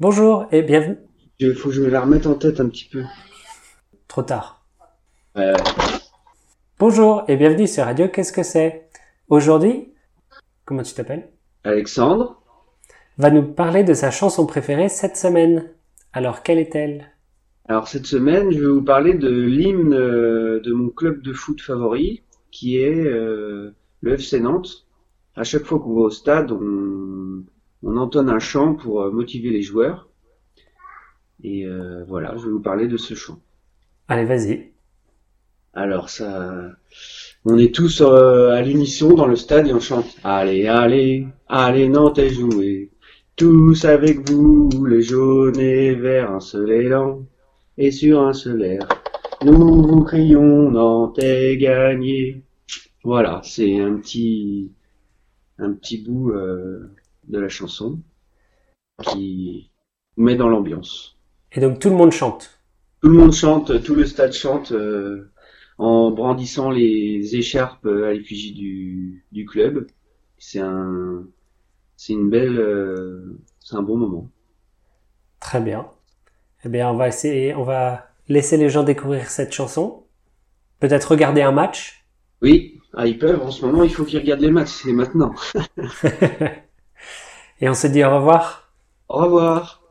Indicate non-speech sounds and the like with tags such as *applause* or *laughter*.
Bonjour et bienvenue. Il faut que je me la remette en tête un petit peu. Trop tard. Ouais. Bonjour et bienvenue sur Radio Qu'est-ce que c'est? Aujourd'hui, comment tu t'appelles? Alexandre, Va nous parler de sa chanson préférée cette semaine. Alors quelle est-elle? Alors cette semaine, je vais vous parler de l'hymne euh, de mon club de foot favori, qui est euh, le FC Nantes. À chaque fois qu'on va au stade, on, on entonne un chant pour euh, motiver les joueurs. Et euh, voilà, je vais vous parler de ce chant. Allez, vas-y. Alors ça, on est tous euh, à l'unisson dans le stade et on chante. Allez, allez, allez Nantes jouer. Tous avec vous, les jaunes et verts, un seul élan et sur un seul air. Nous vous crions Nantes est gagné. Voilà, c'est un petit, un petit bout euh, de la chanson qui met dans l'ambiance. Et donc tout le monde chante. Tout le monde chante, tout le stade chante euh, en brandissant les écharpes à l'effigie du, du club. C'est un, c'est une belle, euh, c'est un bon moment. Très bien. Eh bien, on va essayer, on va laisser les gens découvrir cette chanson. Peut-être regarder un match. Oui, ah, ils peuvent. En ce moment, il faut qu'ils regardent les matchs. C'est maintenant. *laughs* et on se dit au revoir. Au revoir.